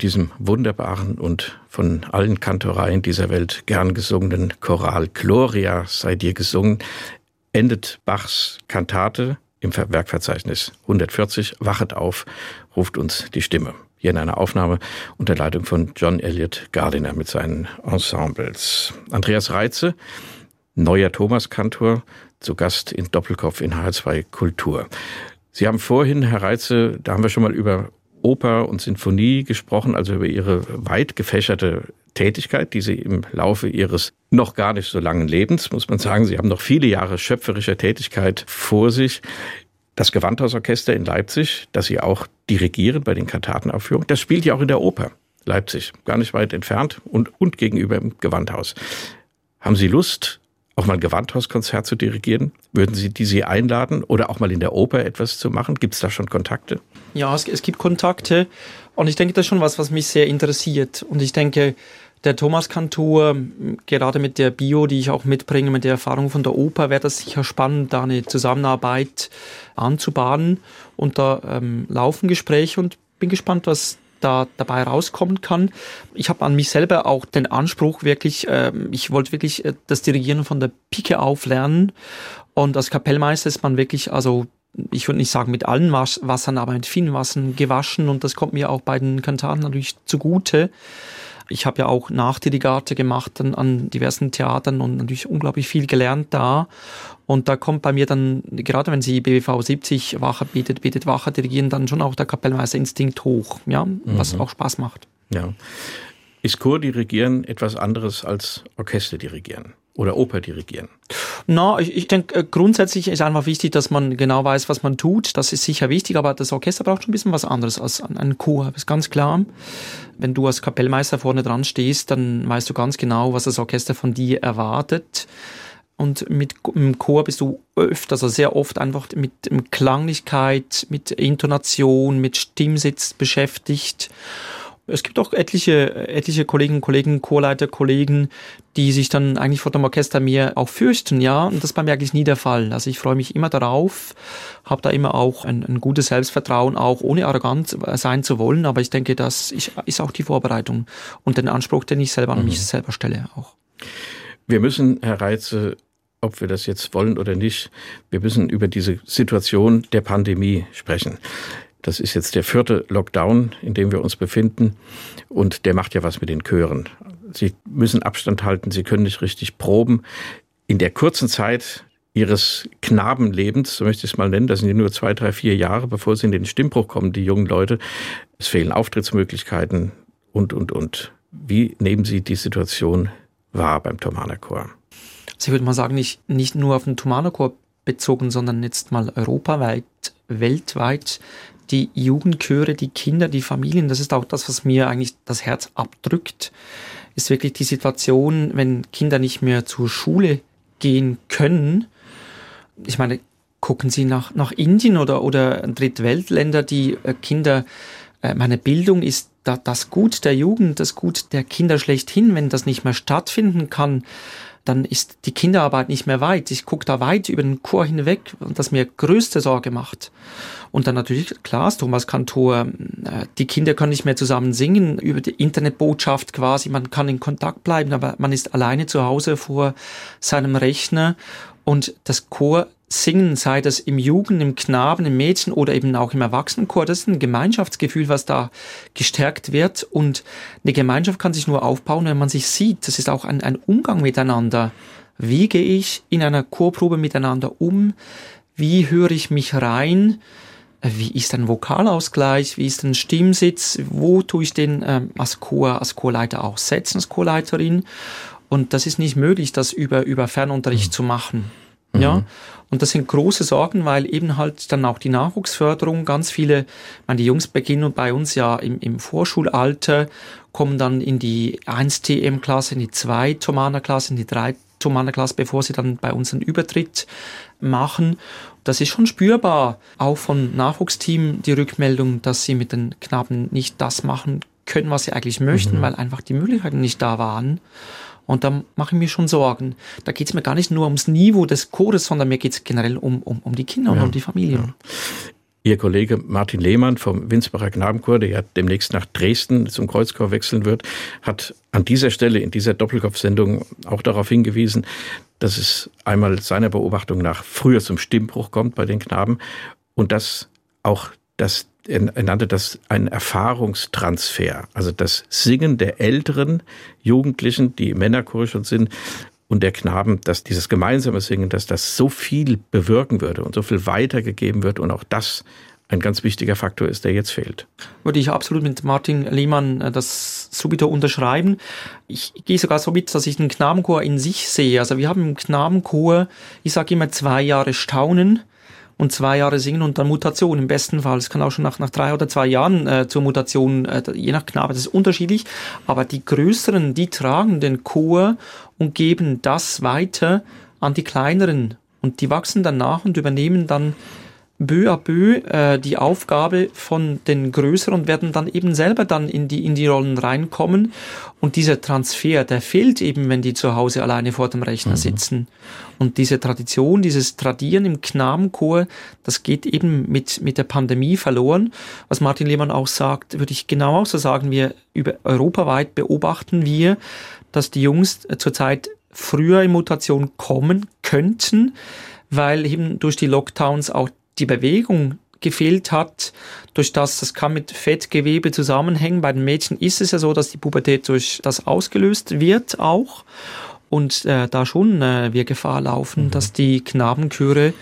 B: Mit diesem wunderbaren und von allen Kantoreien dieser Welt gern gesungenen Choral Gloria sei dir gesungen, endet Bachs Kantate im Werkverzeichnis 140 Wachet auf, ruft uns die Stimme. Hier in einer Aufnahme unter Leitung von John Elliott Gardiner mit seinen Ensembles. Andreas Reitze, neuer Thomas-Kantor, zu Gast in Doppelkopf in H2 Kultur. Sie haben vorhin, Herr Reitze, da haben wir schon mal über Oper und Sinfonie gesprochen, also über ihre weit gefächerte Tätigkeit, die sie im Laufe ihres noch gar nicht so langen Lebens, muss man sagen, sie haben noch viele Jahre schöpferischer Tätigkeit vor sich. Das Gewandhausorchester in Leipzig, das sie auch dirigieren bei den Kantatenaufführungen, das spielt ja auch in der Oper Leipzig, gar nicht weit entfernt und, und gegenüber im Gewandhaus. Haben Sie Lust, auch mal ein Gewandhauskonzert zu dirigieren? Würden Sie die Sie einladen oder auch mal in der Oper etwas zu machen? Gibt es da schon Kontakte?
C: Ja, es, es gibt Kontakte und ich denke, das ist schon was, was mich sehr interessiert. Und ich denke, der Thomas Kantor, gerade mit der Bio, die ich auch mitbringe, mit der Erfahrung von der Oper, wäre das sicher spannend, da eine Zusammenarbeit anzubahnen. Und da ähm, laufen Gespräche und bin gespannt, was da dabei rauskommen kann. Ich habe an mich selber auch den Anspruch, wirklich, äh, ich wollte wirklich äh, das Dirigieren von der Pike auf lernen. Und als Kapellmeister ist man wirklich, also ich würde nicht sagen mit allen Wassern, aber mit vielen Wassern gewaschen und das kommt mir auch bei den Kantaten natürlich zugute. Ich habe ja auch Nachdirigate gemacht an, an diversen Theatern und natürlich unglaublich viel gelernt da. Und da kommt bei mir dann, gerade wenn Sie BWV 70 Wache bietet, bietet Wache dirigieren, dann schon auch der Kapellmeisterinstinkt hoch, ja, was mhm. auch Spaß macht.
B: Ja. Ist Chordirigieren etwas anderes als Orchester dirigieren? Oder Oper dirigieren?
C: Na, ich, ich denke, äh, grundsätzlich ist einfach wichtig, dass man genau weiß, was man tut. Das ist sicher wichtig, aber das Orchester braucht schon ein bisschen was anderes als ein Chor. Ist ganz klar. Wenn du als Kapellmeister vorne dran stehst, dann weißt du ganz genau, was das Orchester von dir erwartet. Und mit dem Chor bist du öfter, also sehr oft einfach mit Klanglichkeit, mit Intonation, mit Stimmsitz beschäftigt. Es gibt auch etliche, etliche Kolleginnen Kollegen, Chorleiter, Kollegen, die sich dann eigentlich vor dem Orchester mir auch fürchten, ja. Und das ist bei mir eigentlich nie der Fall. Also ich freue mich immer darauf, habe da immer auch ein, ein, gutes Selbstvertrauen, auch ohne arrogant sein zu wollen. Aber ich denke, das ist auch die Vorbereitung und den Anspruch, den ich selber an mich mhm. selber stelle auch.
B: Wir müssen, Herr Reitze, ob wir das jetzt wollen oder nicht, wir müssen über diese Situation der Pandemie sprechen. Das ist jetzt der vierte Lockdown, in dem wir uns befinden. Und der macht ja was mit den Chören. Sie müssen Abstand halten, sie können nicht richtig proben. In der kurzen Zeit, ihres Knabenlebens, so möchte ich es mal nennen, das sind ja nur zwei, drei, vier Jahre, bevor sie in den Stimmbruch kommen, die jungen Leute. Es fehlen Auftrittsmöglichkeiten und, und, und. Wie nehmen Sie die Situation wahr beim Thomaner Chor?
C: Also ich würde mal sagen, nicht, nicht nur auf den Thomaner Chor bezogen, sondern jetzt mal europaweit, weltweit. Die Jugendchöre, die Kinder, die Familien, das ist auch das, was mir eigentlich das Herz abdrückt, ist wirklich die Situation, wenn Kinder nicht mehr zur Schule gehen können. Ich meine, gucken Sie nach, nach Indien oder, oder Drittweltländer, die äh, Kinder, äh, meine Bildung ist da, das Gut der Jugend, das Gut der Kinder schlechthin, wenn das nicht mehr stattfinden kann, dann ist die Kinderarbeit nicht mehr weit. Ich gucke da weit über den Chor hinweg und das mir größte Sorge macht. Und dann natürlich, klar, das Thomas Kantor, äh, die Kinder können nicht mehr zusammen singen, über die Internetbotschaft quasi, man kann in Kontakt bleiben, aber man ist alleine zu Hause vor seinem Rechner und das Chor Singen, sei das im Jugend, im Knaben, im Mädchen oder eben auch im Erwachsenenchor, das ist ein Gemeinschaftsgefühl, was da gestärkt wird. Und eine Gemeinschaft kann sich nur aufbauen, wenn man sich sieht. Das ist auch ein, ein Umgang miteinander. Wie gehe ich in einer Chorprobe miteinander um? Wie höre ich mich rein? Wie ist ein Vokalausgleich? Wie ist ein Stimmsitz? Wo tue ich den ähm, als Chor, als Chorleiter auch setzen, als Chorleiterin? Und das ist nicht möglich, das über, über Fernunterricht mhm. zu machen. Ja, mhm. und das sind große Sorgen, weil eben halt dann auch die Nachwuchsförderung ganz viele, meine, die Jungs beginnen bei uns ja im, im Vorschulalter, kommen dann in die 1-TM-Klasse, in die 2-Tomana-Klasse, in die 3-Tomana-Klasse, bevor sie dann bei uns einen Übertritt machen. Das ist schon spürbar, auch von Nachwuchsteam die Rückmeldung, dass sie mit den Knaben nicht das machen können, was sie eigentlich möchten, mhm. weil einfach die Möglichkeiten nicht da waren. Und da mache ich mir schon Sorgen. Da geht es mir gar nicht nur ums Niveau des Chores, sondern mir geht es generell um, um, um die Kinder ja. und um die Familien. Ja.
B: Ihr Kollege Martin Lehmann vom Winsbacher Knabenchor, der ja demnächst nach Dresden zum Kreuzchor wechseln wird, hat an dieser Stelle in dieser Doppelkopfsendung auch darauf hingewiesen, dass es einmal seiner Beobachtung nach früher zum Stimmbruch kommt bei den Knaben und dass auch das er nannte das einen Erfahrungstransfer. Also das Singen der älteren Jugendlichen, die Männerchor schon sind, und der Knaben, dass dieses gemeinsame Singen, dass das so viel bewirken würde und so viel weitergegeben wird und auch das ein ganz wichtiger Faktor ist, der jetzt fehlt.
C: Würde ich absolut mit Martin Lehmann äh, das subito unterschreiben. Ich gehe sogar so mit, dass ich den Knabenchor in sich sehe. Also wir haben im Knabenchor, ich sage immer zwei Jahre Staunen, und zwei Jahre singen und dann Mutation im besten Fall. Es kann auch schon nach, nach drei oder zwei Jahren äh, zur Mutation, äh, je nach Knabe, das ist unterschiedlich. Aber die Größeren, die tragen den Chor und geben das weiter an die Kleineren. Und die wachsen dann nach und übernehmen dann peu à peu äh, die Aufgabe von den Größeren und werden dann eben selber dann in die, in die Rollen reinkommen. Und dieser Transfer, der fehlt eben, wenn die zu Hause alleine vor dem Rechner mhm. sitzen. Und diese Tradition, dieses Tradieren im Knabenchor, das geht eben mit, mit der Pandemie verloren. Was Martin Lehmann auch sagt, würde ich genau auch so sagen, wir über europaweit beobachten wir, dass die Jungs zurzeit früher in Mutation kommen könnten, weil eben durch die Lockdowns auch die Bewegung gefehlt hat, durch das, das kann mit Fettgewebe zusammenhängen. Bei den Mädchen ist es ja so, dass die Pubertät durch das ausgelöst wird auch. Und äh, da schon äh, wir Gefahr laufen, mhm. dass die Knabenchöre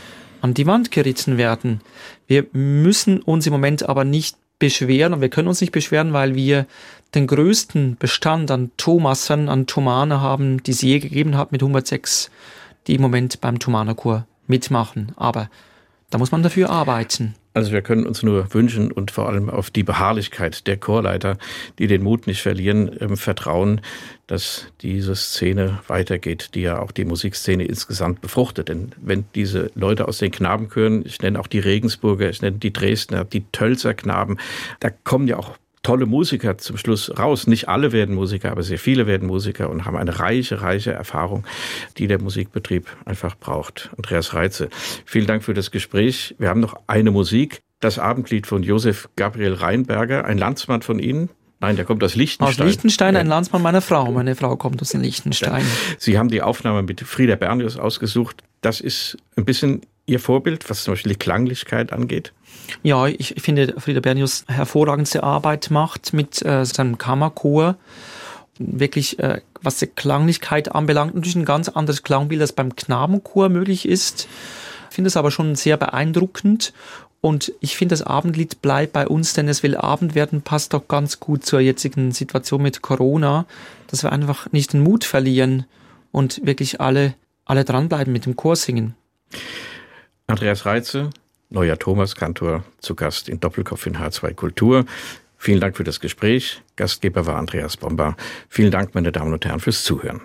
C: an die Wand geritten werden. Wir müssen uns im Moment aber nicht beschweren und wir können uns nicht beschweren, weil wir den größten Bestand an Thomassern, an Thomane haben, die es je gegeben hat mit 106, die im Moment beim Thomanerchor mitmachen. Aber da muss man dafür arbeiten.
B: Also wir können uns nur wünschen und vor allem auf die Beharrlichkeit der Chorleiter, die den Mut nicht verlieren, ähm, vertrauen, dass diese Szene weitergeht, die ja auch die Musikszene insgesamt befruchtet. Denn wenn diese Leute aus den Knabenchören, ich nenne auch die Regensburger, ich nenne die Dresdner, die Tölzer Knaben, da kommen ja auch tolle Musiker zum Schluss raus. Nicht alle werden Musiker, aber sehr viele werden Musiker und haben eine reiche, reiche Erfahrung, die der Musikbetrieb einfach braucht. Andreas Reitze, vielen Dank für das Gespräch. Wir haben noch eine Musik. Das Abendlied von Josef Gabriel Reinberger, ein Landsmann von Ihnen, Nein, der kommt aus Liechtenstein.
C: Aus Liechtenstein, ein Landsmann meiner Frau. Meine Frau kommt aus Liechtenstein.
B: Sie haben die Aufnahme mit Frieda Bernius ausgesucht. Das ist ein bisschen Ihr Vorbild, was zum Beispiel die Klanglichkeit angeht?
C: Ja, ich finde, Frieda Bernius hervorragendste Arbeit macht mit äh, seinem Kammerchor. wirklich, äh, was die Klanglichkeit anbelangt, natürlich ein ganz anderes Klangbild, als beim Knabenchor möglich ist. Ich finde es aber schon sehr beeindruckend und ich finde, das Abendlied bleibt bei uns, denn es will Abend werden, passt doch ganz gut zur jetzigen Situation mit Corona, dass wir einfach nicht den Mut verlieren und wirklich alle, alle dranbleiben mit dem Chorsingen.
B: Andreas Reitze, neuer Thomas-Kantor, zu Gast in Doppelkopf in H2 Kultur. Vielen Dank für das Gespräch. Gastgeber war Andreas Bomber. Vielen Dank, meine Damen und Herren, fürs Zuhören.